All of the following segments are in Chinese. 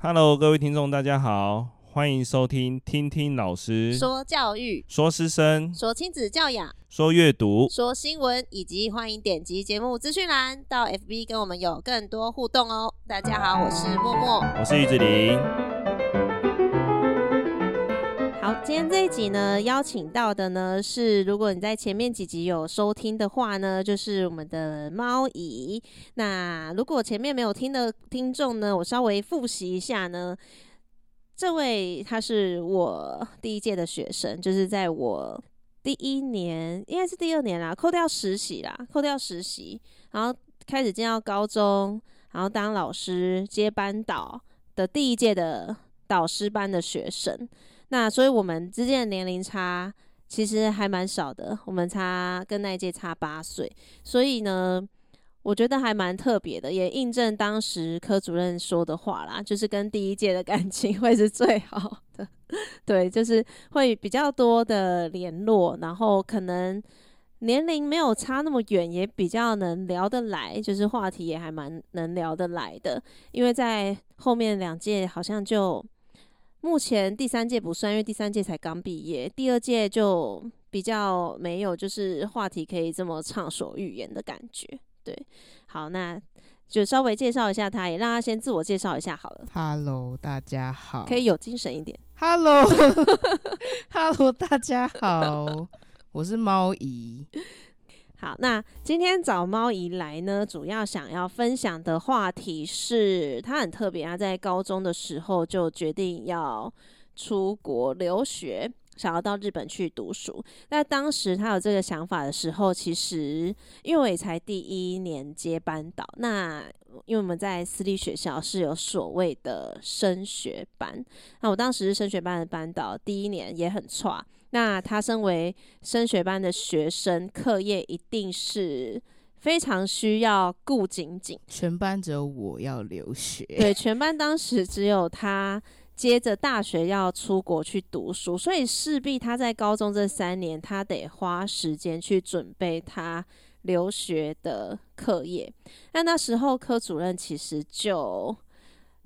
Hello，各位听众，大家好，欢迎收听听听老师说教育、说师生、说亲子教养、说阅读、说新闻，以及欢迎点击节目资讯栏到 FB 跟我们有更多互动哦。大家好，我是默默，我是玉子陵。好，今天这一集呢，邀请到的呢是，如果你在前面几集有收听的话呢，就是我们的猫姨。那如果前面没有听的听众呢，我稍微复习一下呢，这位他是我第一届的学生，就是在我第一年，应该是第二年啦，扣掉实习啦，扣掉实习，然后开始进到高中，然后当老师接班导的第一届的导师班的学生。那所以我们之间的年龄差其实还蛮少的，我们差跟那一届差八岁，所以呢，我觉得还蛮特别的，也印证当时科主任说的话啦，就是跟第一届的感情 会是最好的，对，就是会比较多的联络，然后可能年龄没有差那么远，也比较能聊得来，就是话题也还蛮能聊得来的，因为在后面两届好像就。目前第三届不算，因为第三届才刚毕业，第二届就比较没有，就是话题可以这么畅所欲言的感觉。对，好，那就稍微介绍一下他，也让他先自我介绍一下好了。Hello，大家好，可以有精神一点。Hello，Hello，大家好，我是猫姨。好，那今天找猫姨来呢，主要想要分享的话题是，他很特别，他在高中的时候就决定要出国留学，想要到日本去读书。那当时他有这个想法的时候，其实因为我也才第一年接班导，那因为我们在私立学校是有所谓的升学班，那我当时是升学班的班导，第一年也很差。那他身为升学班的学生，课业一定是非常需要顾紧紧。全班只有我要留学，对，全班当时只有他接着大学要出国去读书，所以势必他在高中这三年，他得花时间去准备他留学的课业。那那时候科主任其实就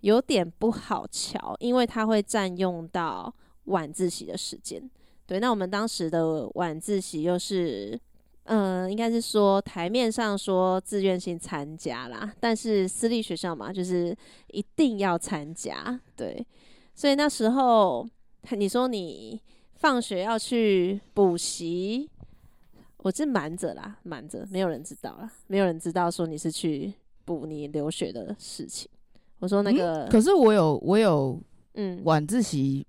有点不好瞧，因为他会占用到晚自习的时间。对，那我们当时的晚自习又是，嗯、呃，应该是说台面上说自愿性参加啦，但是私立学校嘛，就是一定要参加。对，所以那时候你说你放学要去补习，我是瞒着啦，瞒着，没有人知道啦，没有人知道说你是去补你留学的事情。我说那个，嗯、可是我有，我有，嗯，晚自习。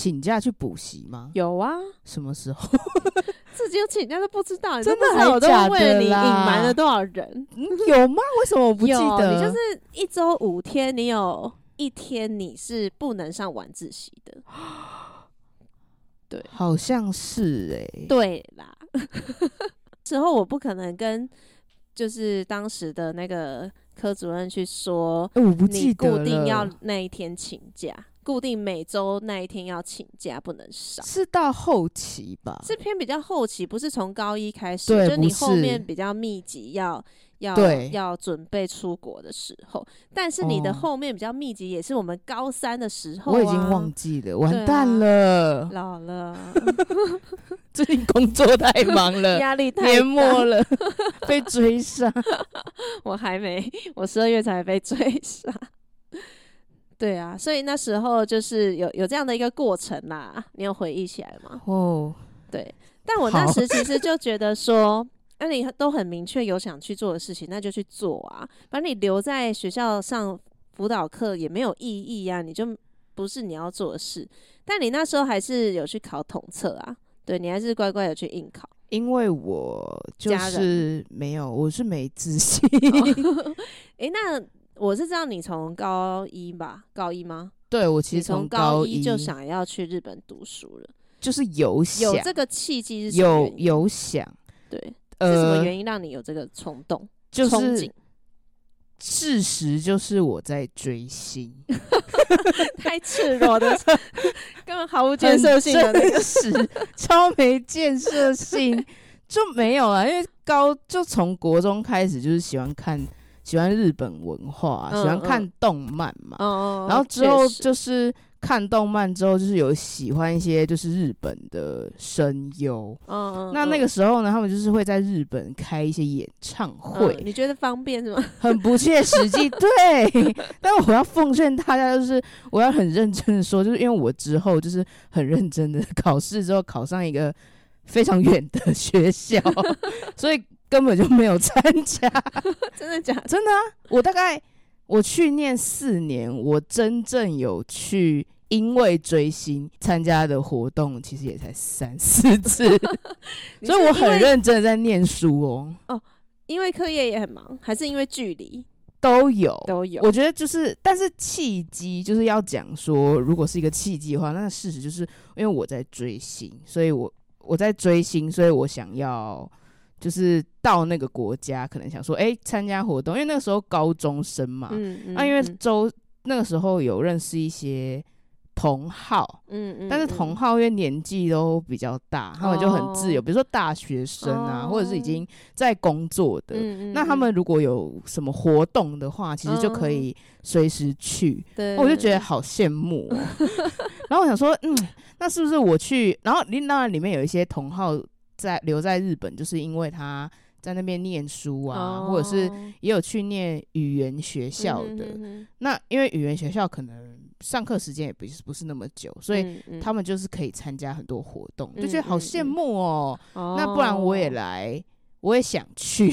请假去补习吗？有啊，什么时候？自己有请假都不知道，真的还假的？为了你隐瞒了多少人？有吗？为什么我不记得？你就是一周五天，你有一天你是不能上晚自习的。对，好像是哎、欸。对啦，之后我不可能跟就是当时的那个科主任去说，我不记得，你固定要那一天请假。固定每周那一天要请假，不能少。是到后期吧？是偏比较后期，不是从高一开始，就你后面比较密集要要要准备出国的时候。但是你的后面比较密集，也是我们高三的时候、啊。我已经忘记了，完蛋了，啊、老了。最近工作太忙了，压力太大，年末了，被追杀。我还没，我十二月才被追杀。对啊，所以那时候就是有有这样的一个过程啦，你有回忆起来吗？哦，对，但我那时其实就觉得说，那你都很明确有想去做的事情，那就去做啊，把你留在学校上辅导课也没有意义啊，你就不是你要做的事。但你那时候还是有去考统测啊，对，你还是乖乖的去应考，因为我就是没有，我是没自信。哎，那。我是知道你从高一吧，高一吗？对，我其实从高一就想要去日本读书了，就是有想。有这个契机有有想，对，呃，是什么原因让你有这个冲动？就是事实就是我在追星，太赤裸的，根本毫无建设性的那个。事，超没建设性，就没有啊，因为高就从国中开始就是喜欢看。喜欢日本文化，嗯、喜欢看动漫嘛。嗯、然后之后就是。看动漫之后，就是有喜欢一些就是日本的声优，嗯嗯，那那个时候呢，他们就是会在日本开一些演唱会。嗯、你觉得方便是吗？很不切实际，对。但我要奉劝大家，就是我要很认真的说，就是因为我之后就是很认真的考试之后考上一个非常远的学校，所以根本就没有参加。真的假的？真的啊！我大概。我去念四年，我真正有去因为追星参加的活动，其实也才三四次，所以我很认真的在念书哦。哦，因为课业也很忙，还是因为距离都有都有。我觉得就是，但是契机就是要讲说，如果是一个契机的话，那事实就是因为我在追星，所以我我在追星，所以我想要。就是到那个国家，可能想说，哎、欸，参加活动，因为那个时候高中生嘛，那、嗯嗯啊、因为周那个时候有认识一些同好，嗯嗯，但是同好因为年纪都比较大、嗯，他们就很自由，哦、比如说大学生啊、哦，或者是已经在工作的、嗯，那他们如果有什么活动的话，其实就可以随时去，我就觉得好羡慕、喔。然后我想说，嗯，那是不是我去？然后当然里面有一些同好。在留在日本，就是因为他在那边念书啊，哦，或者是也有去念语言学校的。嗯、哼哼，那因为语言学校可能上课时间也不是不是那么久，所以他们就是可以参加很多活动，嗯，就觉得好羡慕喔，哦。那不然我也来。我也想去，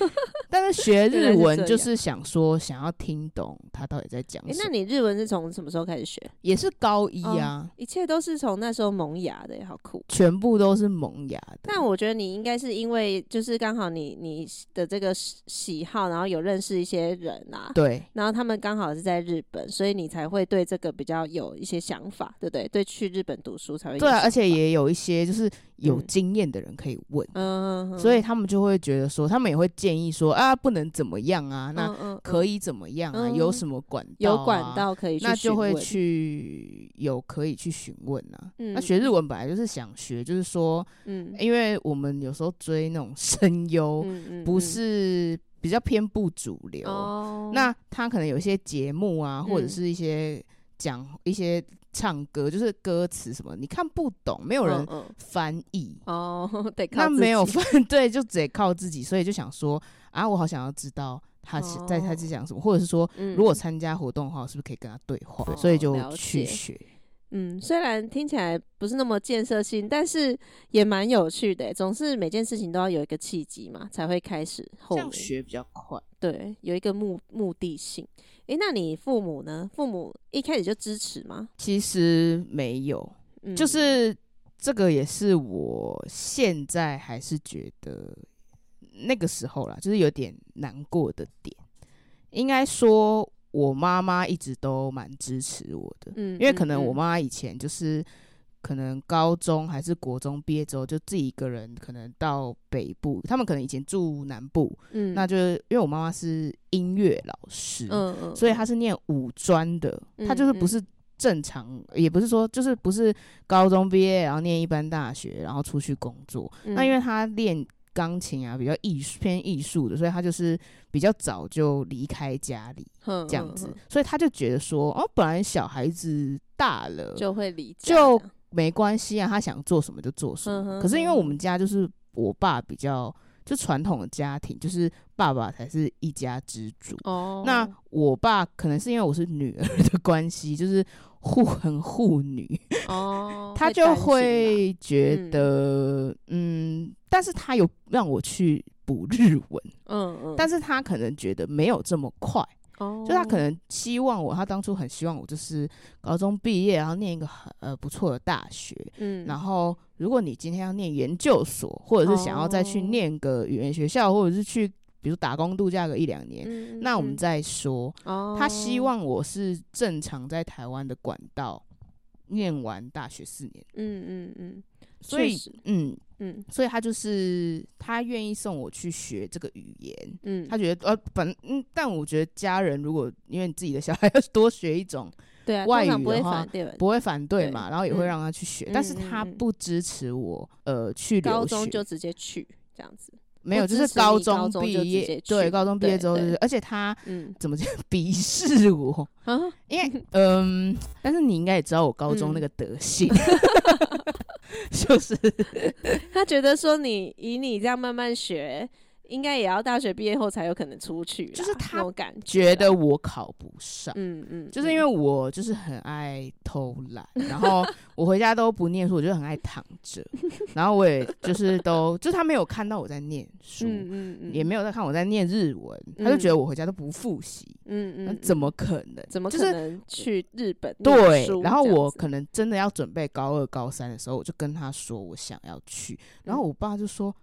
但是学 日文就是想说想要听懂他到底在讲什么。欸，那你日文是从什么时候开始学？也是高一啊，哦，一切都是从那时候萌芽的，好酷。全部都是萌芽的。但我觉得你应该是因为就是刚好你你的这个喜好，然后有认识一些人啊，对，然后他们刚好是在日本，所以你才会对这个比较有一些想法，对不对？对，去日本读书才会。对啊，而且也有一些就是。有经验的人可以问，嗯，所以他们就会觉得说，他们也会建议说啊，不能怎么样啊，那可以怎么样啊？嗯、有什么管道、啊？有管道可以去，那就会去有可以去询问啊、嗯。那学日文本来就是想学，就是说，嗯，因为我们有时候追那种声优，不是比较偏不主流，嗯、那他可能有一些节目啊，或者是一些讲一些。唱歌就是歌词什么，你看不懂，没有人翻译哦。那没有翻，对，就得靠自己，所以就想说啊，我好想要知道他在他在讲什么，或者是说，如果参加活动的话，是不是可以跟他对话？对，所以就去学。嗯，虽然听起来不是那么建设性，但是也蛮有趣的。总是每件事情都要有一个契机嘛，才会开始后。这样学比较快。对，有一个目目的性。诶，那你父母呢？父母一开始就支持吗？其实没有，嗯、就是这个也是我现在还是觉得那个时候啦，就是有点难过的点。应该说。我妈妈一直都蛮支持我的，嗯，因为可能我妈以前就是可能高中还是国中毕业之后，就自己一个人可能到北部，他们可能以前住南部，嗯，那就是因为我妈妈是音乐老师，嗯嗯，所以她是念五专的，她就是不是正常，也不是说就是不是高中毕业然后念一般大学然后出去工作，那因为她练。钢琴啊，比较艺术偏艺术的，所以他就是比较早就离开家里这样子，所以他就觉得说，哦，本来小孩子大了就会离家，就没关系啊，他想做什么就做什么。可是因为我们家就是我爸比较就传统的家庭，就是爸爸才是一家之主。哦，那我爸可能是因为我是女儿的关系，就是。护很护女。哦，他就会觉得嗯，嗯，但是他有让我去补日文，嗯嗯，但是他可能觉得没有这么快哦，就他可能希望我，他当初很希望我就是高中毕业，然后念一个很呃不错的大学，嗯，然后如果你今天要念研究所，或者是想要再去念个语言学校，或者是去。比如打工度假个一两年，嗯，那我们再说，哦。他希望我是正常在台湾的管道念完大学四年。嗯嗯嗯。所以，嗯嗯，所以他就是他愿意送我去学这个语言。嗯，他觉得呃，本嗯，但我觉得家人如果因为你自己的小孩要多学一种对啊外语的话，不会反对，不会反对嘛，然后也会让他去学，嗯，但是他不支持我呃去留学，高中就直接去这样子。没有，就是高中毕业，对，高中毕业之后就是，而且他嗯，怎么讲，鄙视我 啊？因为嗯，但是你应该也知道我高中那个德性，就是他觉得说你以你这样慢慢学。应该也要大学毕业后才有可能出去，就是他觉得我考不上，嗯嗯，就是因为我就是很爱偷懒，然后 我回家都不念书，我就很爱躺着，然后我也就是都，就是他没有看到我在念书，嗯嗯，也没有在看我在念日文，他就觉得我回家都不复习，嗯嗯，怎么可能？怎么可能去日本？对，然后我可能真的要准备高二高三的时候，我就跟他说我想要去，然后我爸就说。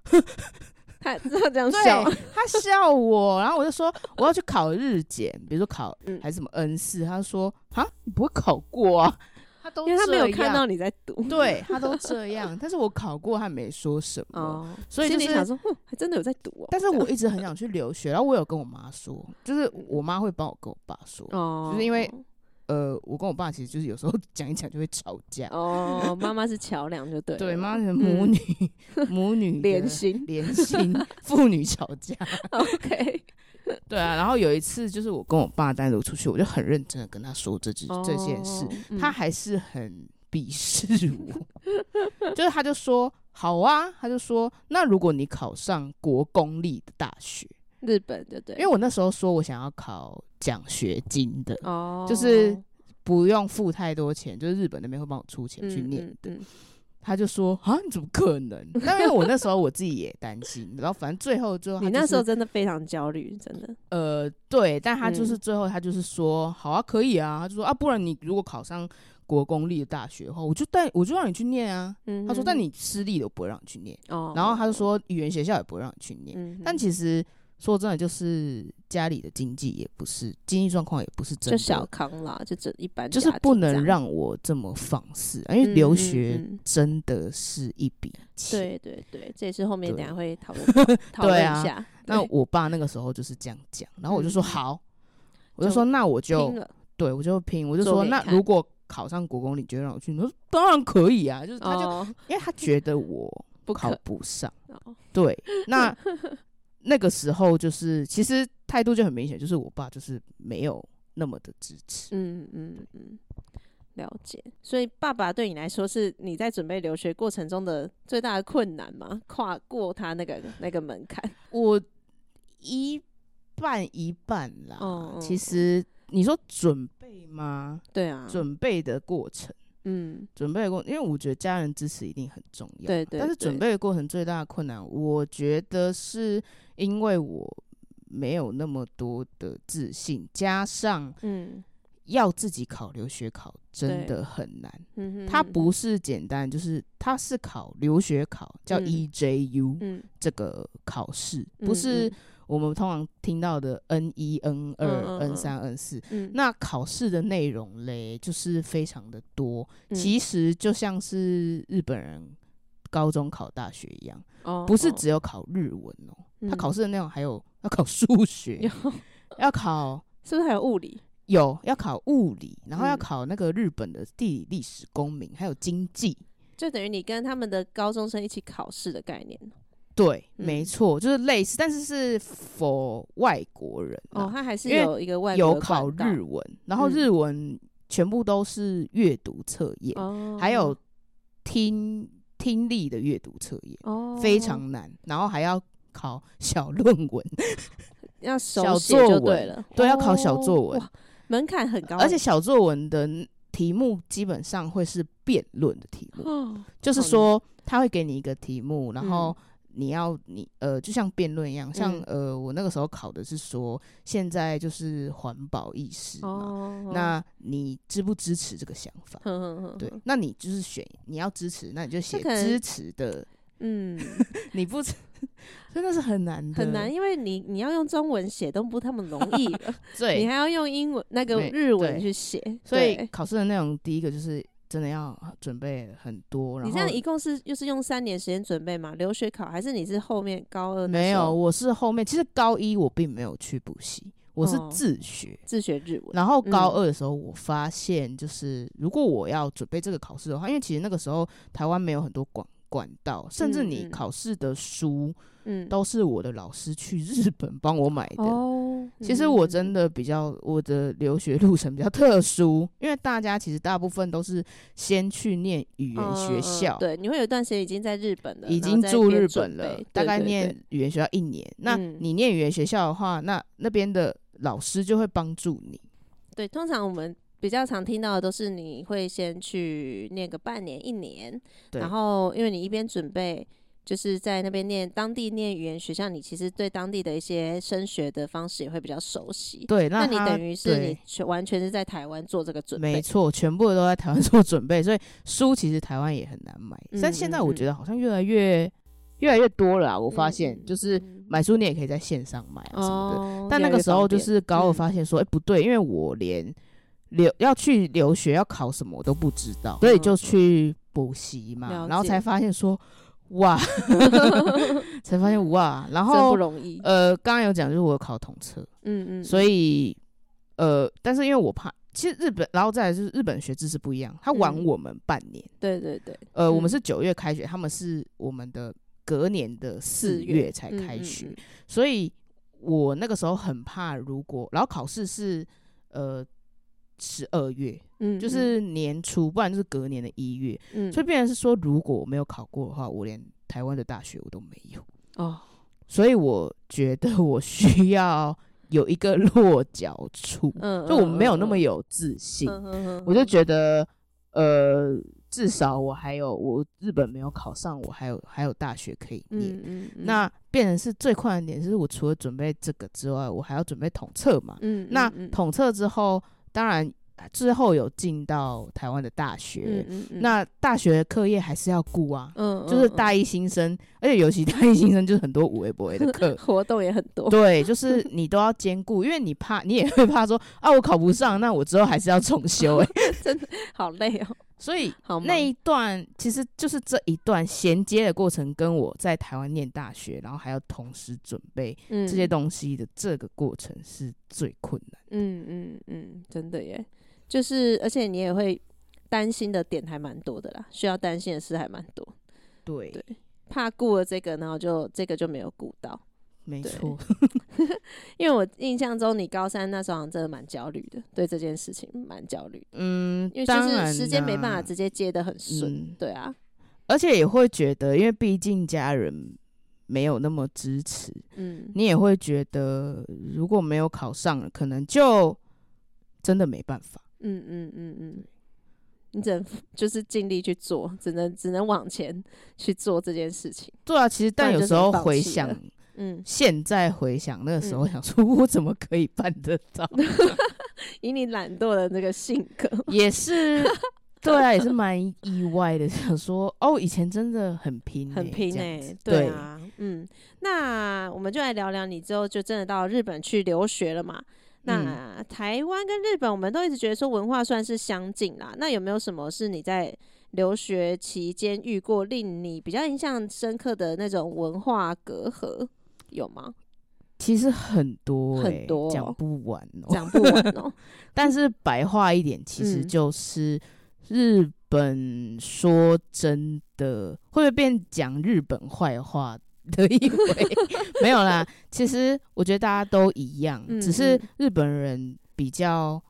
他这样笑，他笑我，然后我就说我要去考日检，比如说考还是什么 N 四，他说啊，你不会考过啊？他都因为他没有看到你在读，对他都这样，但是我考过，他没说什么，哦、所以就是想说，哼，还真的有在读哦。但是我一直很想去留学，然后我有跟我妈说，就是我妈会帮我跟我爸说，哦、就是因为。呃，我跟我爸其实就是有时候 讲一讲就会吵架。哦，妈妈是桥梁，就对。对，妈妈是母女，嗯、母女连心，连心，父女吵架。OK。对啊，然后有一次就是我跟我爸单独出去，我就很认真的跟他说这件、哦、这件事，他还是很鄙视我。就是他就说好啊，他就说那如果你考上国公立的大学。日本对对，因为我那时候说我想要考奖学金的，哦，就是不用付太多钱，就是日本那边会帮我出钱去念的。嗯嗯嗯、他就说啊，你怎么可能？那因为我那时候我自己也担心，然后反正最后最后、就是，你那时候真的非常焦虑，真的。呃，对，但他就是最后他就是说、嗯、好啊，可以啊，他就说啊，不然你如果考上国公立的大学的话，我就带我就让你去念啊。嗯、他说，但你私立的我不会让你去念。哦，然后他就说语言学校也不会让你去念。嗯、但其实。说真的，就是家里的经济也不是，经济状况也不是真的，就小康啦，就这一般，就是不能让我这么放肆，因为留学真的是一笔钱。对对对，这也是后面等下会讨论 讨论一下。那我爸那个时候就是这样讲，然后我就说好，我就说那我就对我就拼，我就说那如果考上国公，你就让我去？你说当然可以啊，就是他就因为他觉得我 考不上，对，那。那个时候就是，其实态度就很明显，就是我爸就是没有那么的支持。嗯嗯嗯，了解。所以爸爸对你来说，是你在准备留学过程中的最大的困难吗？跨过他那个那个门槛？我一半一半啦。哦，其实你说准备吗？对啊，准备的过程。嗯，准备的过，因为我觉得家人支持一定很重要。对，对对。但是准备的过程最大的困难，我觉得是因为我没有那么多的自信，加上嗯，要自己考留学考真的很难。嗯，它不是简单，就是它是考留学考，叫 EJU，嗯，这个考试不是。我们通常听到的 N 一、N 二、N 三、N 四，那考试的内容嘞，就是非常的多。嗯、其实就像是日本人高中考大学一样，哦、不是只有考日文哦，他、嗯、考试的内容还有要考数学，有。要考是不是还有物理？有要考物理，然后要考那个日本的地理、历史、公民，还有经济，就等于你跟他们的高中生一起考试的概念。对，没错，就是类似，但是是 for 外国人哦，他还是有一个外国有考日文，然后日文全部都是阅读测验，还有听听力的阅读测验，非常难，然后还要考 小论文，要小作文，对，要考小作文，门槛很高，而且小作文的题目基本上会是辩论的题目，就是说他会给你一个题目，然后。你要你呃，就像辩论一样，像呃，我那个时候考的是说，现在就是环保意识嘛，哦、那你支不支持这个想法？呵呵呵对，那你就是选你要支持，那你就写支持的。嗯，你不 真的是很难的，很难，因为你你要用中文写都不那么容易 对，你还要用英文那个日文去写，所以考试的内容第一个就是。真的要准备很多，然后你这样一共是又是用三年时间准备吗？留学考还是你是后面高二？没有，我是后面。其实高一我并没有去补习，我是自学、哦、自学日文。然后高二的时候，我发现就是如果我要准备这个考试的话，嗯、因为其实那个时候台湾没有很多广管道，甚至你考试的书，嗯，都是我的老师去日本帮我买的。哦，其实我真的比较我的留学路程比较特殊，因为大家其实大部分都是先去念语言学校，对，你会有一段时间已经在日本了，已经住日本了，大概念语言学校一年。嗯、那你念语言学校的话，那那边的老师就会帮助你。对，通常我们。比较常听到的都是你会先去念个半年、一年，然后因为你一边准备，就是在那边念当地念语言学校，你其实对当地的一些升学的方式也会比较熟悉。对，那，那你等于是你全完全是在台湾做这个准备，没错，全部都在台湾 做准备，所以书其实台湾也很难买。嗯、但现在我觉得好像越来越越来越多了，我发现、嗯、就是买书你也可以在线上买啊什么的。哦、但那个时候就是高二发现说，哎、不对，因为我连。留要去留学要考什么我都不知道，所以就去补习嘛，然后才发现说，哇，才发现哇，然后不容易。呃，刚刚有讲就是我有考统测，嗯嗯，所以呃，但是因为我怕，其实日本，然后再来就是日本学制是不一样，他晚我们半年，对对对，呃，我们是九月开学，他们是我们的隔年的四月才开学，所以我那个时候很怕，如果然后考试是呃。十二月，嗯，就是年初，不然就是隔年的一月，嗯，所以变成是说，如果我没有考过的话，我连台湾的大学我都没有。哦，所以我觉得我需要有一个落脚处，嗯，就我没有那么有自信，我就觉得，呃，至少我还有我日本没有考上，我还有还有大学可以念，嗯嗯嗯，那变成是最困难的点，就是我除了准备这个之外，我还要准备统测嘛，嗯，那统测之后。当然，之后有进到台湾的大学，嗯嗯嗯，那大学课业还是要顾啊，就是大一新生，而且尤其大一新生就是很多五 A 博 A 的课，活动也很多，对，就是你都要兼顾，因为你怕，你也会怕说啊，我考不上，那我之后还是要重修，欸，哎，真的好累哦。所以那一段其实就是这一段衔接的过程，跟我在台湾念大学，然后还要同时准备这些东西的这个过程是最困难。嗯嗯嗯，真的耶，就是而且你也会担心的点还蛮多的啦，需要担心的事还蛮多。对对，怕顾了这个，然后就这个就没有顾到。没错，因为我印象中你高三那时候真的蛮焦虑的，对这件事情蛮焦虑。嗯，因为就是时间没办法直接接的很顺，嗯，对啊，而且也会觉得，因为毕竟家人没有那么支持，嗯，你也会觉得如果没有考上，可能就真的没办法。嗯嗯嗯嗯，你只能就是尽力去做，只能只能往前去做这件事情。对啊，其实但有时候回想。嗯，现在回想那个时候，想说我怎么可以办得到？嗯、以你懒惰的那个性格，也是对啊，也是蛮意外的。想说哦，以前真的很拼、欸，很拼哎、欸，对啊，嗯，那我们就来聊聊你之后就真的到日本去留学了嘛？那台湾跟日本，我们都一直觉得说文化算是相近啦。那有没有什么是你在留学期间遇过令你比较印象深刻的那种文化隔阂？有吗？其实很多、欸，很多讲不完哦、喔，讲不完哦、喔。但是白话一点，其实就是日本说真的，嗯、会不会变讲日本坏话的一回？没有啦，其实我觉得大家都一样，嗯、只是日本人比较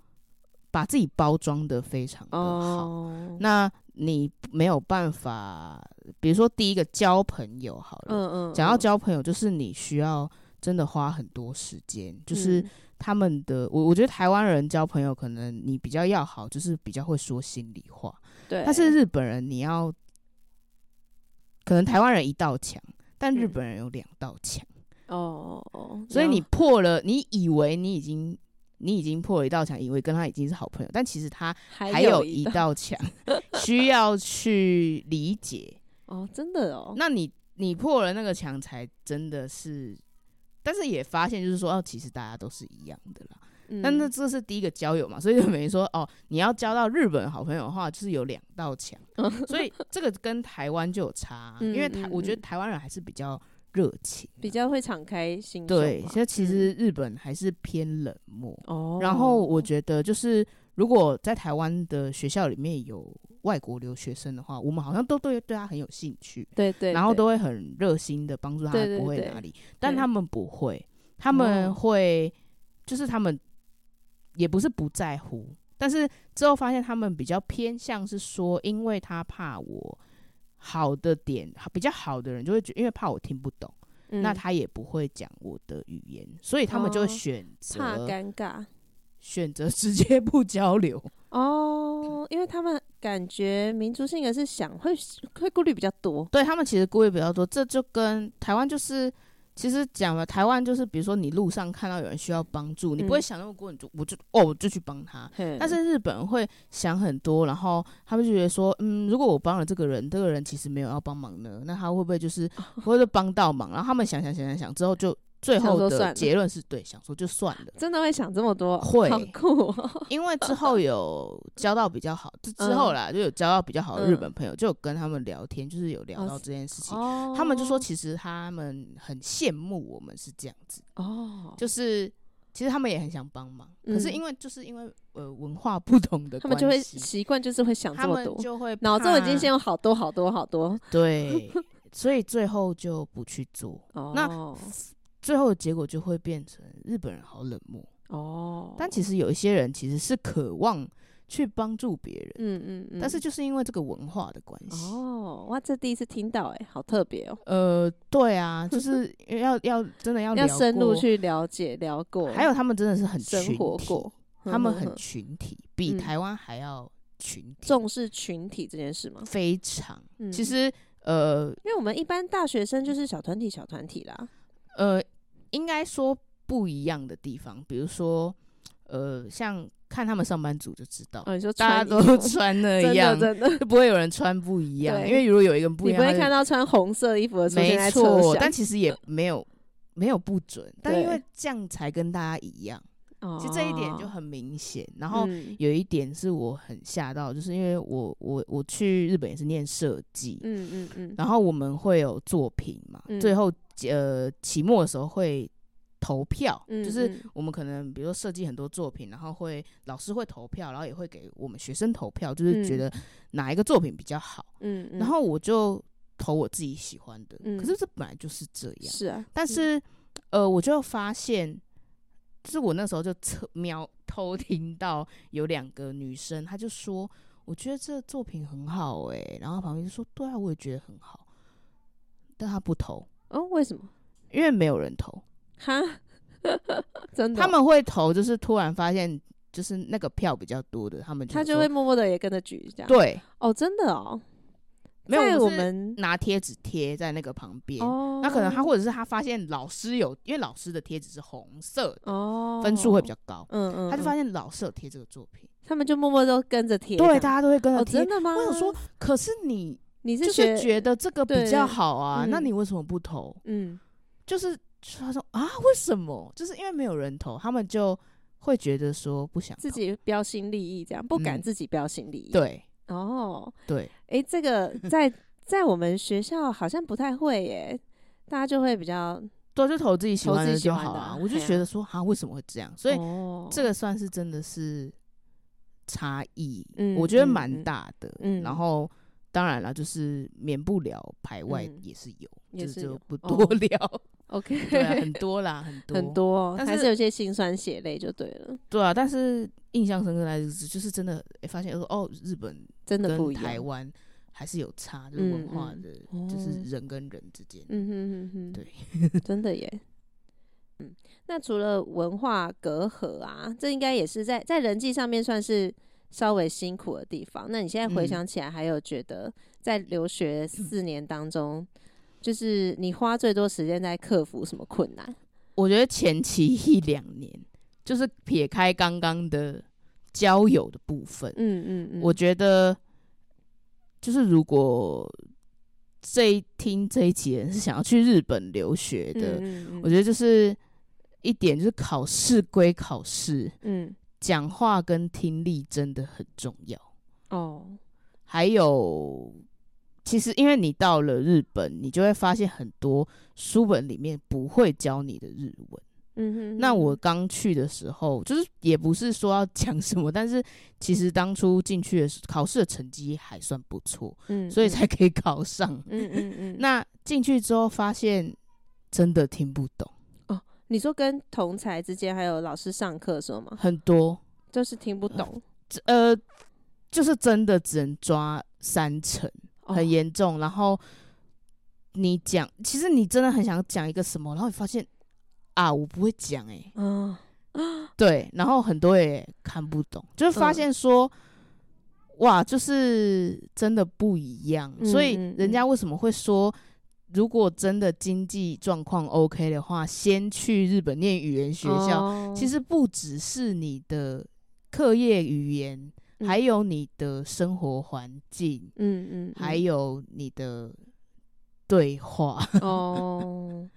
把自己包装的非常的好。哦、那你没有办法，比如说第一个交朋友好了，嗯嗯，讲到交朋友，就是你需要真的花很多时间，就是他们的，我我觉得台湾人交朋友可能你比较要好，就是比较会说心里话，对。但是日本人你要，可能台湾人一道墙，但日本人有两道墙，哦哦，所以你破了，你以为你已经。你已经破了一道墙，以为跟他已经是好朋友，但其实他还有一道墙需要去理解。哦，真的哦。那你你破了那个墙，才真的是，但是也发现就是说，哦，其实大家都是一样的啦。嗯、但那这是第一个交友嘛，所以就等于说，哦，你要交到日本好朋友的话，就是有两道墙。所以这个跟台湾就有差，因为台我觉得台湾人还是比较。热情比较会敞开心，对，现在其实日本还是偏冷漠。哦、嗯，然后我觉得就是如果在台湾的学校里面有外国留学生的话，我们好像都对对他很有兴趣，对对，然后都会很热心的帮助他，不会哪里，但他们不会，他们会就是他们也不是不在乎，但是之后发现他们比较偏向是说，因为他怕我好的点比较好的人就会觉得，因为怕我听不懂。嗯、那他也不会讲我的语言，所以他们就会选择、哦、怕尴尬，选择直接不交流哦，因为他们感觉民族性格是想会会顾虑比较多，对他们其实顾虑比较多，这就跟台湾就是。其实讲了，台湾就是，比如说你路上看到有人需要帮助，嗯、你不会想那么多，你就我就哦，我就去帮他。但是日本人会想很多，然后他们就觉得说，嗯，如果我帮了这个人，这个人其实没有要帮忙呢，那他会不会就是会不会帮到忙？然后他们想想想想想之后就。最后的结论是对，想说就算了。真的会想这么多？会，好酷喔。因为之后有交到比较好，之之后啦，就有交到比较好的日本朋友，就有跟他们聊天，就是有聊到这件事情。他们就说，其实他们很羡慕我们是这样子。哦，就是其实他们也很想帮忙，可是因为就是因为呃文化不同的，他们就会习惯，就是会想这么多，就会脑中已经先有好多好多好多。对，所以最后就不去做。那。最后的结果就会变成日本人好冷漠哦，但其实有一些人其实是渴望去帮助别人，嗯嗯嗯，但是就是因为这个文化的关系哦，哇，这第一次听到哎，好特别哦。呃，对啊，就是 要要真的要要深入去了解聊过，还有他们真的是很生活过，他们很群体，比台湾还要群体，重视群体这件事吗？非常，其实呃，因为我们一般大学生就是小团体小团体啦，呃。应该说不一样的地方，比如说，呃，像看他们上班族就知道，哦、大家都 穿那样，真的就不会有人穿不一样。因为如果有一个不一样，你不会看到穿红色衣服的出现在车厢。没错，但其实也没有没有不准，但因为这样才跟大家一样，其实这一点就很明显。然后有一点是我很吓到，就是因为我我我去日本也是念设计，嗯嗯嗯，然后我们会有作品嘛，最后。呃，期末的时候会投票，嗯、就是我们可能比如说设计很多作品，然后会老师会投票，然后也会给我们学生投票，就是觉得哪一个作品比较好。嗯，然后我就投我自己喜欢的。嗯，可是这本来就是这样。是啊，但是呃，我就发现，就是我那时候就侧瞄偷听到有两个女生，她就说，我觉得这个作品很好诶、欸，然后旁边就说，对啊，我也觉得很好，但她不投。哦，为什么？因为没有人投哈，真的、哦，他们会投，就是突然发现，就是那个票比较多的，他们就他就会默默的也跟着举一下。对，哦，真的哦，没有我们拿贴纸贴在那个旁边，哦，那可能他或者是他发现老师有，因为老师的贴纸是红色的，哦，分数会比较高，嗯嗯，他就发现老师有贴这个作品，他们就默默都跟着贴，对，大家都会跟着贴、哦，真的吗？我想说，可是你。你是就是觉得这个比较好啊？那你为什么不投？嗯，就是他说啊，为什么？就是因为没有人投，他们就会觉得说不想自己标新立异，这样不敢自己标新立异。对，哦，对，哎，这个 在在我们学校好像不太会耶，大家就会比较对就投自己喜欢的就好啊。我就觉得说啊，为什么会这样？所以这个算是真的是差异，我觉得蛮大的。嗯，然后。当然了，就是免不了排外也是有，嗯、也是就不多聊。哦、OK，对、啊，很多啦，很多很多、哦，但是还是有些辛酸血泪就对了。对啊，但是印象深刻来是，就是真的、欸、发现说哦，日本真的不台湾还是有差，就是文化的，嗯嗯就是人跟人之间。嗯哼哼哼，对，真的耶。嗯，那除了文化隔阂啊，这应该也是在在人际上面算是。稍微辛苦的地方，那你现在回想起来，还有觉得在留学四年当中，嗯、就是你花最多时间在克服什么困难？我觉得前期一两年，就是撇开刚刚的交友的部分，嗯嗯嗯，我觉得就是如果这一听这一集人是想要去日本留学的，嗯嗯嗯，我觉得就是一点就是考试归考试，嗯。讲话跟听力真的很重要哦。Oh. 还有，其实因为你到了日本，你就会发现很多书本里面不会教你的日文。嗯哼，那我刚去的时候，就是也不是说要讲什么，但是其实当初进去的时，考试的成绩还算不错，嗯，所以才可以考上。嗯嗯嗯。那进去之后发现真的听不懂哦。你说跟同才之间还有老师上课说吗？很多就是听不懂。呃，就是真的只能抓三成，很严重。哦、然后你讲，其实你真的很想讲一个什么，然后你发现。啊，我不会讲哎、欸，嗯，对，然后很多也看不懂，就是发现说，嗯、哇，就是真的不一样，嗯、所以人家为什么会说，如果真的经济状况 OK 的话，先去日本念语言学校，哦、其实不只是你的课业语言，嗯、还有你的生活环境，嗯嗯，还有你的对话，哦。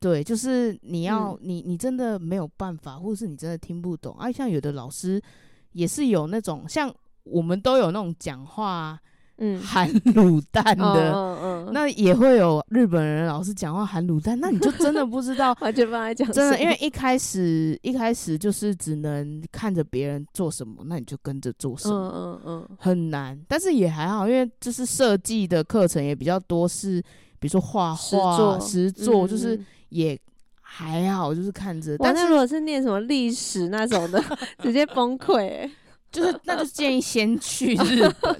对，就是你要、嗯、你你真的没有办法，或者是你真的听不懂。啊，像有的老师也是有那种，像我们都有那种讲话，嗯，含卤蛋的，嗯嗯，那也会有日本人老是讲话含卤蛋，那你就真的 不知道，完全不爱讲，真的，因为一开始一开始就是只能看着别人做什么，那你就跟着做什么，嗯嗯嗯，很难，但是也还好，因为就是设计的课程也比较多，是比如说画画、实作，就是。也还好，就是看着。但是如果是念什么历史那种的，直接崩溃、欸。就是，那就建议先去日本，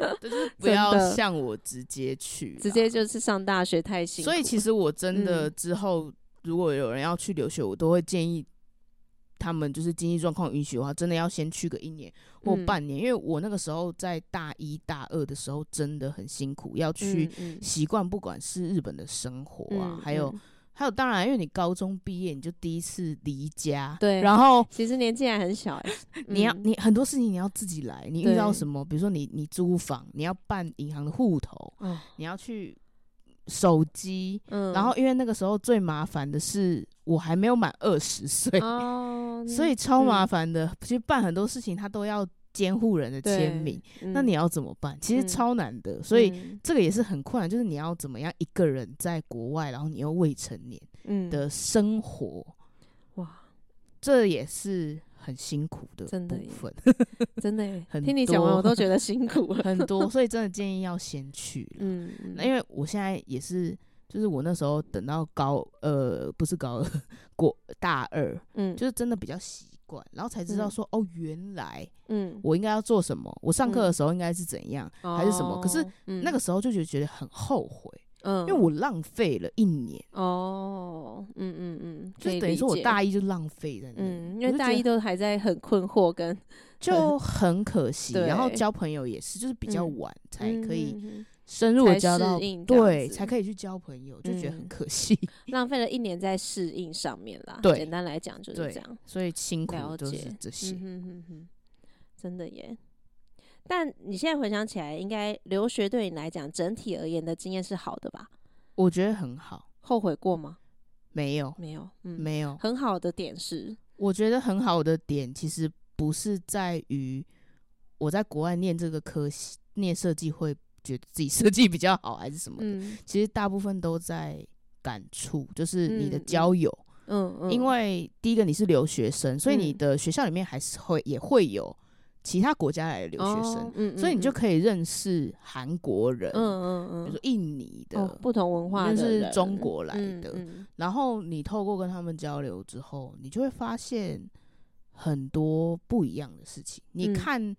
就是不要像我直接去，直接就是上大学太辛苦。所以其实我真的之后，如果有人要去留学，我都会建议他们，就是经济状况允许的话，真的要先去个一年或半年。嗯、因为我那个时候在大一大二的时候真的很辛苦，要去习惯，不管是日本的生活啊，嗯、还有。还有，当然，因为你高中毕业，你就第一次离家，对，然后其实年纪还很小，你要你很多事情你要自己来，你遇到什么，比如说你你租房，你要办银行的户头，你要去手机，然后因为那个时候最麻烦的是我还没有满二十岁，哦所以超麻烦的，其实办很多事情他都要。监护人的签名，嗯、那你要怎么办？其实超难的，嗯、所以这个也是很困难。就是你要怎么样一个人在国外，然后你又未成年的生活，哇、嗯，这也是很辛苦的部分。真的，很听你讲完我都觉得辛苦了 很多，所以真的建议要先去。嗯，那因为我现在也是，就是我那时候等到高呃，不是高二，过大二，嗯，就是真的比较习。然后才知道说、嗯、哦，原来嗯，我应该要做什么？嗯、我上课的时候应该是怎样，嗯、还是什么？哦、可是那个时候就觉得觉得很后悔，嗯，因为我浪费了一年。哦，嗯嗯嗯，就等于说我大一就浪费了，嗯，因为大一都还在很困惑跟就很可惜，然后交朋友也是，就是比较晚才可以。嗯嗯深入的交到对，才可以去交朋友，就觉得很可惜，浪费了一年在适应上面啦。对，简单来讲就是这样，所以辛苦就是这些。嗯哼哼，真的耶。但你现在回想起来，应该留学对你来讲整体而言的经验是好的吧？我觉得很好。后悔过吗？没有，没有，没有。很好的点是，我觉得很好的点其实不是在于我在国外念这个科系，念设计会。觉得自己设计比较好还是什么的，嗯、其实大部分都在感触，就是你的交友，嗯嗯，嗯因为第一个你是留学生，所以你的学校里面还是会也会有其他国家来的留学生，哦嗯嗯、所以你就可以认识韩国人，嗯嗯嗯，比如说印尼的、哦、不同文化的，就是中国来的，然后你透过跟他们交流之后，你就会发现很多不一样的事情，你看。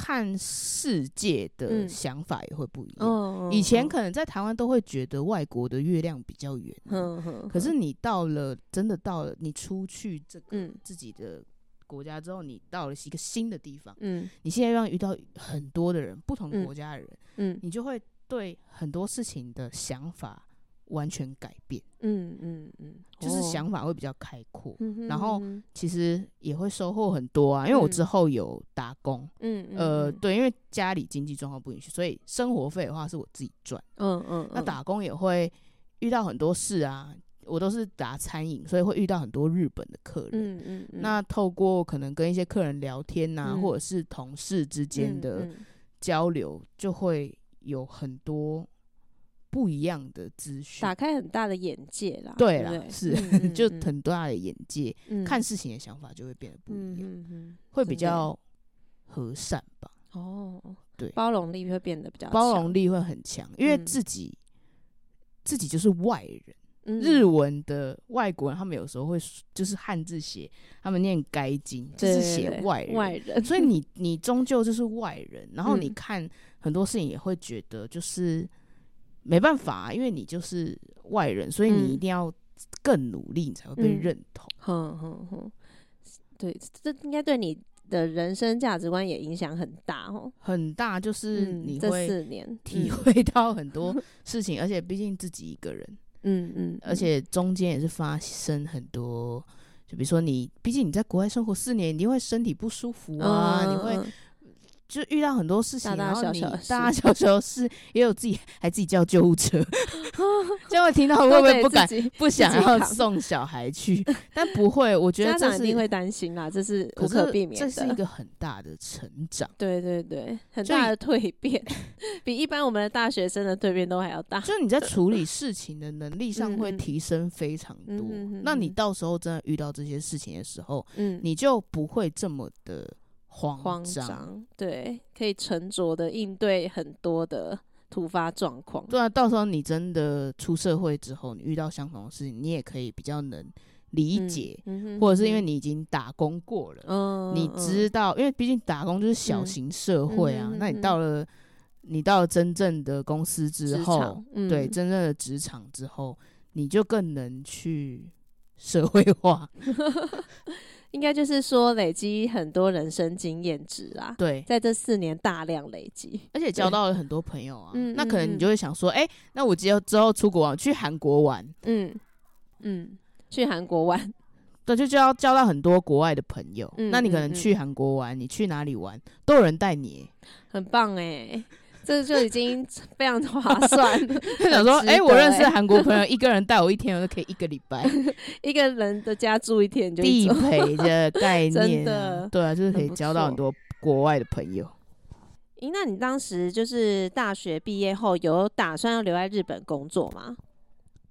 嗯看世界的想法也会不一样。嗯、以前可能在台湾都会觉得外国的月亮比较圆，嗯、可是你到了真的到了你出去这个自己的国家之后，你到了一个新的地方，嗯、你现在要遇到很多的人，不同国家的人，嗯、你就会对很多事情的想法。完全改变，嗯嗯嗯，就是想法会比较开阔，然后其实也会收获很多啊。因为我之后有打工，嗯呃，对，因为家里经济状况不允许，所以生活费的话是我自己赚，嗯嗯。那打工也会遇到很多事啊，我都是打餐饮，所以会遇到很多日本的客人，嗯嗯。那透过可能跟一些客人聊天呐，或者是同事之间的交流，就会有很多。不一样的资讯，打开很大的眼界啦。对啦，是、就很大的眼界，嗯、看事情的想法就会变得不一样，会比较和善吧。哦，对，包容力会变得比较包容力会很强，因为自己、嗯、自己就是外人。嗯、日文的外国人，他们有时候会就是汉字写，他们念该经，就是写外人，外人。所以你你终究就是外人，然后你看很多事情也会觉得就是没办法、啊，因为你就是外人，所以你一定要更努力，你才会被认同。哼哼哼，对，这应该对你的人生价值观也影响很大哦，很大，就是你会四年体会到很多 事情，而且毕竟自己一个人。嗯嗯，而且中间也是发生很多，就比如说你，毕竟你在国外生活四年，你会身体不舒服啊，嗯、你会就遇到很多事情，大大小小然后你大大小小事也有自己还自己叫救护车，这样会听到会不会不敢不想要送小孩去？但不会，我觉得家长一定会担心啦，这是无可避免的，这是一个很大的成长。对对对，很大的蜕变，比一般我们的大学生的蜕变都还要大。就你在处理事情的能力上会提升非常多。嗯、那你到时候真的遇到这些事情的时候，嗯，你就不会这么的。慌张，对，可以沉着的应对很多的突发状况。对啊，到时候你真的出社会之后，你遇到相同的事情，你也可以比较能理解，嗯嗯、或者是因为你已经打工过了，嗯、你知道，因为毕竟打工就是小型社会啊。嗯、那你到了，你到了真正的公司之后，嗯、对，真正的职场之后，你就更能去社会化。应该就是说，累积很多人生经验值啊。对，在这四年大量累积，而且交到了很多朋友啊。嗯，那可能你就会想说，哎、那我之后之后出国玩，去韩国玩。嗯嗯，去韩国玩，对，就交交到很多国外的朋友。嗯、那你可能去韩国玩，你去哪里玩，都有人带你，很棒哎、欸。这就已经非常划算了。他想说，哎、欸，我认识韩国朋友，一个人带我一天，我就可以一个礼拜，一个人的家住一天就地陪的概念、啊，真的，对啊，就是可以交到很多国外的朋友。咦，那你当时就是大学毕业后有打算要留在日本工作吗？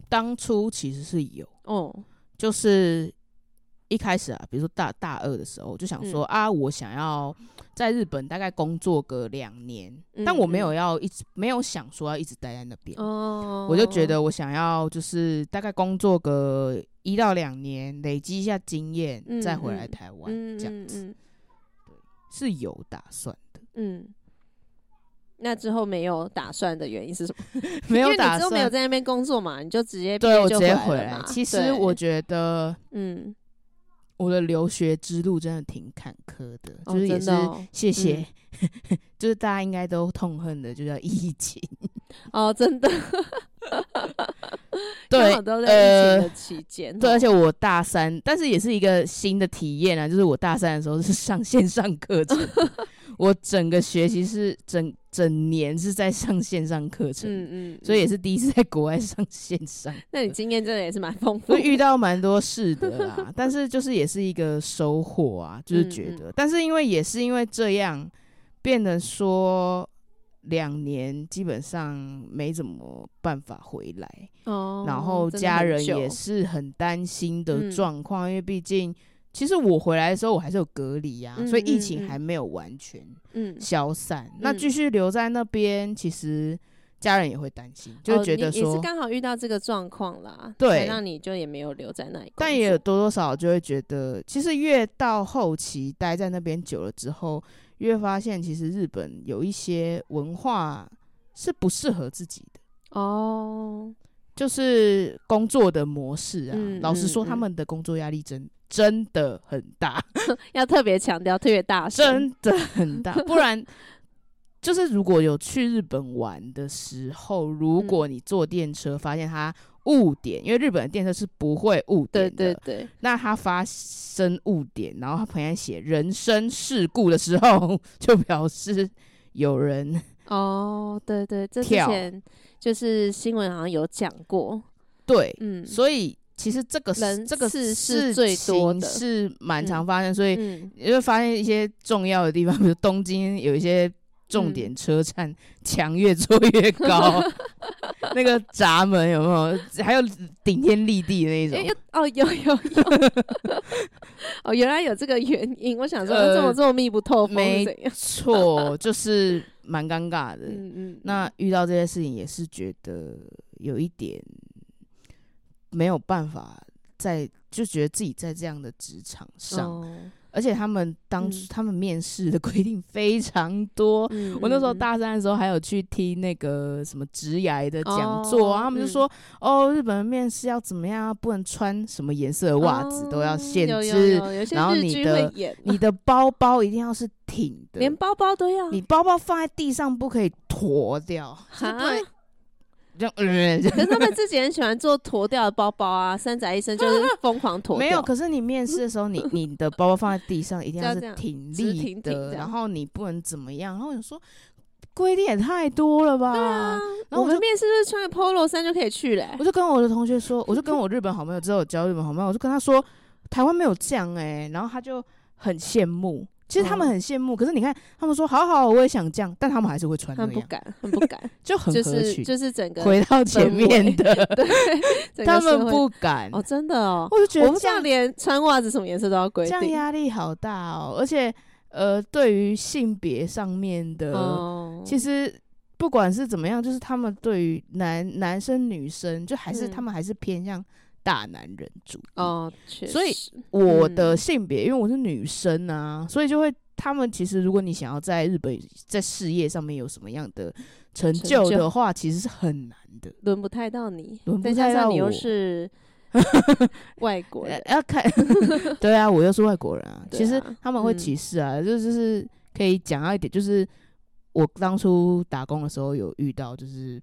当初其实是有，哦，就是一开始啊，比如说大大二的时候，我就想说、嗯、啊，我想要。在日本大概工作个两年，嗯，但我没有要一直没有想说要一直待在那边。哦，我就觉得我想要就是大概工作个一到两年，累积一下经验，嗯，再回来台湾，嗯，这样子，嗯。对，是有打算的。嗯，那之后没有打算的原因是什么？没有打算，因为你之后没有在那边工作嘛，你就直接对我直接回来。其实我觉得，嗯。我的留学之路真的挺坎坷的，哦、就是也是谢谢，嗯、就是大家应该都痛恨的，就叫疫情。哦，真的 对，都在疫情的期间、呃，对，而且我大三，但是也是一个新的体验啊，就是我大三的时候是上线上课程。我整个学习是整整年是在上线上课程，嗯嗯，所以也是第一次在国外上线上。那你经验真的也是蛮丰富，遇到蛮多事的啦。但是就是也是一个收获啊，就是觉得，嗯嗯，但是因为也是因为这样，变得说两年基本上没怎么办法回来，哦，然后家人也是很担心的状况，嗯，因为毕竟。其实我回来的时候，我还是有隔离呀、啊嗯，所以疫情还没有完全消散。嗯、那继续留在那边，其实家人也会担心，就觉得说、哦、也是刚好遇到这个状况啦，对，让你就也没有留在那里。但也有多多少少就会觉得，其实越到后期待在那边久了之后，越发现其实日本有一些文化是不适合自己的哦，就是工作的模式啊。嗯、老实说，他们的工作压力真。真的很大，要特别强调，特别大声，真的很大。不然，就是如果有去日本玩的时候，如果你坐电车发现它误点，因为日本的电车是不会误点的，对对对。那它发生误点，然后它旁边写人身事故的时候，就表示有人哦，对对，这之前就是新闻好像有讲过，对，嗯，所以。其实这个人这个事是最多的，是蛮常发生，嗯、所以你会发现一些重要的地方，比如东京有一些重点车站，墙、嗯、越做越高，那个闸门有没有？还有顶天立地的那一种？欸、哦，有有有。哦，原来有这个原因。我想说，这么这么密不透风，没错，就是蛮尴尬的。嗯嗯。那遇到这些事情，也是觉得有一点没有办法在，就觉得自己在这样的职场上。哦而且他们当初他们面试的规定非常多，嗯、我那时候大三的时候还有去听那个什么职涯的讲座，哦、他们就说、嗯、哦，日本人面试要怎么样，不能穿什么颜色的袜子、哦、都要限制，有有有然后你的你的包包一定要是挺的，连包包都要，你包包放在地上不可以驼掉，对。可是他们自己很喜欢做脱掉的包包啊，三宅一生 就是疯狂驼掉。没有，可是你面试的时候，你 你的包包放在地上一定要是挺立的，然后你不能怎么样。然后我就说，规定也太多了吧？对啊。然后我们面试是穿个 polo 衫就可以去嘞。我就跟我的同学说，我就跟我日本好朋友，之后交日本好朋友，我就跟他说，台湾没有这样哎，然后他就很羡慕。其实他们很羡慕，可是你看，他们说好好，我也想这样，但他们还是会穿那样，很不敢，很不敢，就很合群，就是整个回到前面的，对，他们不敢哦，真的哦，我就觉得我们这样连穿袜子什么颜色都要规定，这样压力好大哦，而且呃，对于性别上面的，其实不管是怎么样，就是他们对于男男生女生，就还是他们还是偏向。大男人主义。哦，所以我的性别，嗯、因为我是女生啊，所以就会他们其实，如果你想要在日本在事业上面有什么样的成就的话，其实是很难的，轮不太到你，轮不太到我，你又是 外国人，要看，对啊，我又是外国人啊，其实他们会歧视啊，嗯、就就是可以讲到一点，就是我当初打工的时候有遇到，就是。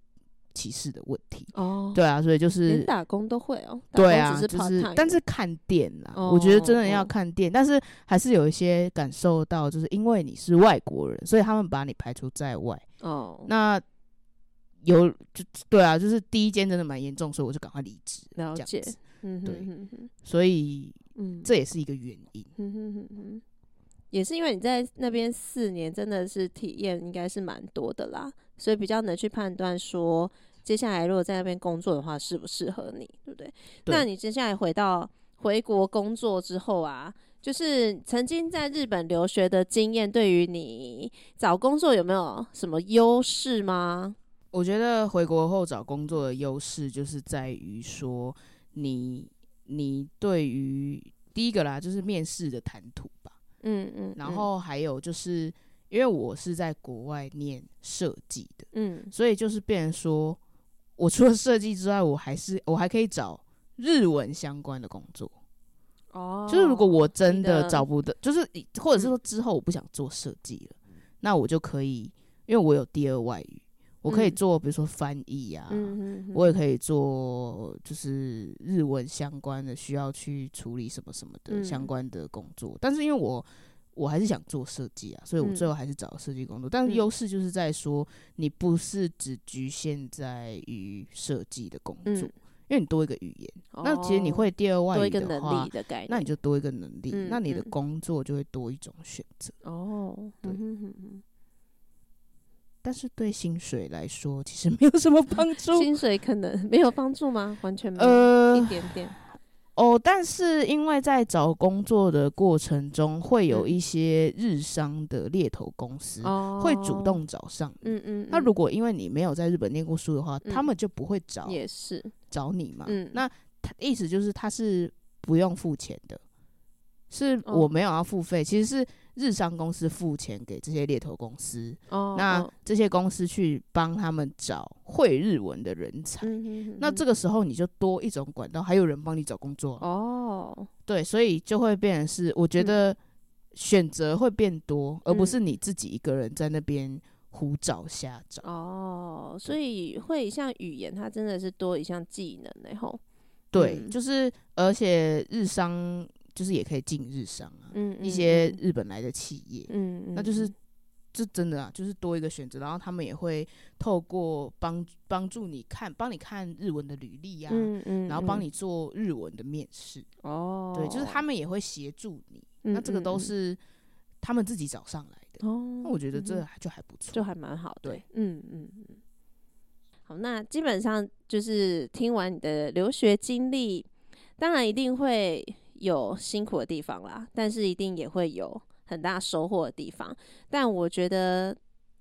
歧视的问题哦，对啊，所以就是连打工都会哦，对啊，就是但是看店啦，哦、我觉得真的要看店，哦、但是还是有一些感受到，就是因为你是外国人，所以他们把你排除在外哦。那有就对啊，就是第一间真的蛮严重，所以我就赶快离职，了解，嗯，对，所以嗯，这也是一个原因，嗯哼哼哼，也是因为你在那边四年，真的是体验应该是蛮多的啦。所以比较能去判断说，接下来如果在那边工作的话，适不适合你，对不对？对。那你接下来回到回国工作之后啊，就是曾经在日本留学的经验，对于你找工作有没有什么优势吗？我觉得回国后找工作的优势就是在于说你，你你对于第一个啦，就是面试的谈吐吧，嗯嗯，然后还有就是。因为我是在国外念设计的，嗯，所以就是变成说，我除了设计之外，我还是我还可以找日文相关的工作。哦，就是如果我真的找不到，就是或者是说之后我不想做设计了，嗯、那我就可以，因为我有第二外语，我可以做，比如说翻译呀，嗯、哼哼我也可以做，就是日文相关的需要去处理什么什么的相关的工作。嗯、但是因为我。我还是想做设计啊，所以我最后还是找设计工作。嗯、但是优势就是在说，你不是只局限在于设计的工作，嗯、因为你多一个语言，哦、那其实你会第二外语的话，多一个能力的概念，那你就多一个能力，嗯、那你的工作就会多一种选择。哦，对。嗯、哼哼但是对薪水来说，其实没有什么帮 助。薪水可能没有帮助吗？完全没有，呃、一点点。哦，但是因为在找工作的过程中，会有一些日商的猎头公司会主动找上你。嗯嗯。那如果因为你没有在日本念过书的话，他们就不会找，也是找你嘛。嗯。那他意思就是他是不用付钱的，是我没有要付费，其实是。日商公司付钱给这些猎头公司，哦，那这些公司去帮他们找会日文的人才，那这个时候你就多一种管道，还有人帮你找工作哦。对，所以就会变成是，我觉得选择会变多，嗯、而不是你自己一个人在那边胡找瞎找哦。所以会像语言，它真的是多一项技能然后对，嗯、就是而且日商。就是也可以进日商啊，嗯，一些日本来的企业，嗯，嗯，那就是这真的啊，就是多一个选择，然后他们也会透过帮帮助你看，帮你看日文的履历啊，嗯嗯，然后帮你做日文的面试，哦，对，就是他们也会协助你，嗯，那这个都是他们自己找上来的，哦，那我觉得这就还不错，就还蛮好，对，嗯嗯嗯。好，那基本上就是听完你的留学经历，当然一定会有辛苦的地方啦，但是一定也会有很大收获的地方。但我觉得，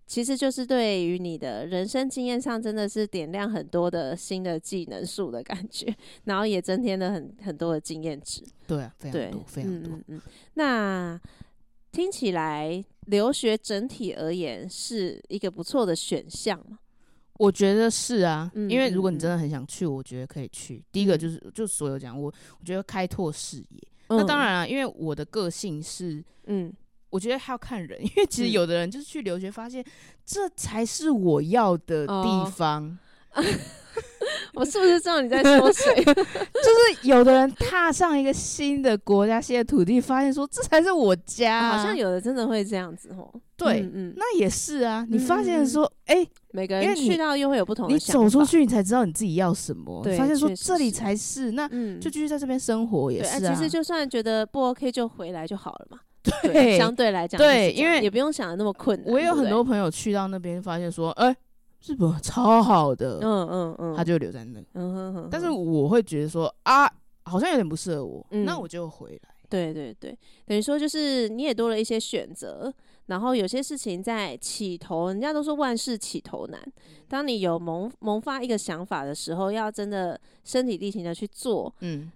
其实就是对于你的人生经验上，真的是点亮很多的新的技能树的感觉，然后也增添了很很多的经验值。对啊，非常多，非常多。嗯嗯，那听起来留学整体而言是一个不错的选项吗？我觉得是啊，嗯、因为如果你真的很想去，我觉得可以去。第一个就是，就所有讲我，我觉得开拓视野。嗯、那当然啊，因为我的个性是，嗯，我觉得还要看人，因为其实有的人就是去留学，发现这才是我要的地方。哦 我是不是知道你在说谁？就是有的人踏上一个新的国家、新的土地，发现说这才是我家、啊。好像有的真的会这样子哦。对，嗯，嗯那也是啊。你发现说，哎、嗯欸，每个人去到又会有不同的你。你走出去，你才知道你自己要什么。对，发现说这里才是，那就继续在这边生活也是啊。其实就算觉得不 OK，就回来就好了嘛。对，对相对来讲，对，因为也不用想的那么困难。我也有很多朋友去到那边，发现说，哎、欸。日本超好的，嗯嗯嗯，他就留在那，嗯哼哼。但是我会觉得说啊，好像有点不适合我，嗯，那我就回来。对对对，等于说就是你也多了一些选择，然后有些事情在起头，人家都说万事起头难。当你有萌萌发一个想法的时候，要真的身体力行的去做，嗯。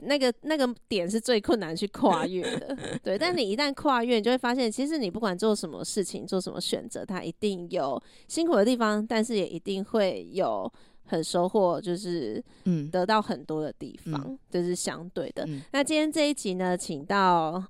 那个那个点是最困难去跨越的，对。但你一旦跨越，你就会发现，其实你不管做什么事情，做什么选择，它一定有辛苦的地方，但是也一定会有很收获，就是嗯，得到很多的地方，嗯、就是相对的。嗯、那今天这一集呢，请到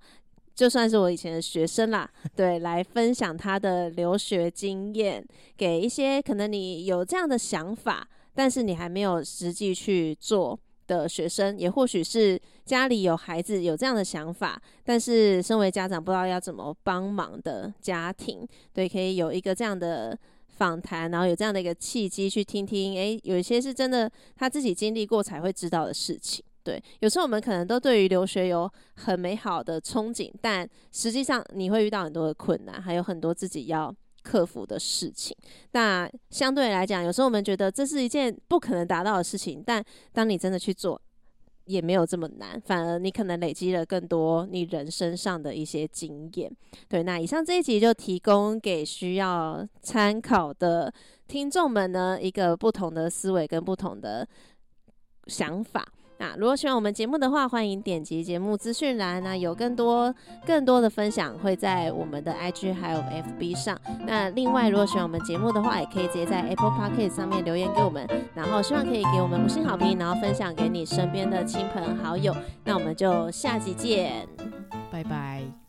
就算是我以前的学生啦，对，来分享他的留学经验，给一些可能你有这样的想法，但是你还没有实际去做。的学生，也或许是家里有孩子有这样的想法，但是身为家长不知道要怎么帮忙的家庭，对，可以有一个这样的访谈，然后有这样的一个契机去听听，诶，有一些是真的他自己经历过才会知道的事情。对，有时候我们可能都对于留学有很美好的憧憬，但实际上你会遇到很多的困难，还有很多自己要克服的事情，那相对来讲，有时候我们觉得这是一件不可能达到的事情，但当你真的去做，也没有这么难，反而你可能累积了更多你人生上的一些经验。对，那以上这一集就提供给需要参考的听众们呢，一个不同的思维跟不同的想法。那如果喜欢我们节目的话，欢迎点击节目资讯栏，那有更多更多的分享会在我们的 IG 还有 FB 上。那另外，如果喜欢我们节目的话，也可以直接在 Apple Podcast 上面留言给我们，然后希望可以给我们五星好评，然后分享给你身边的亲朋好友。那我们就下集见，拜拜。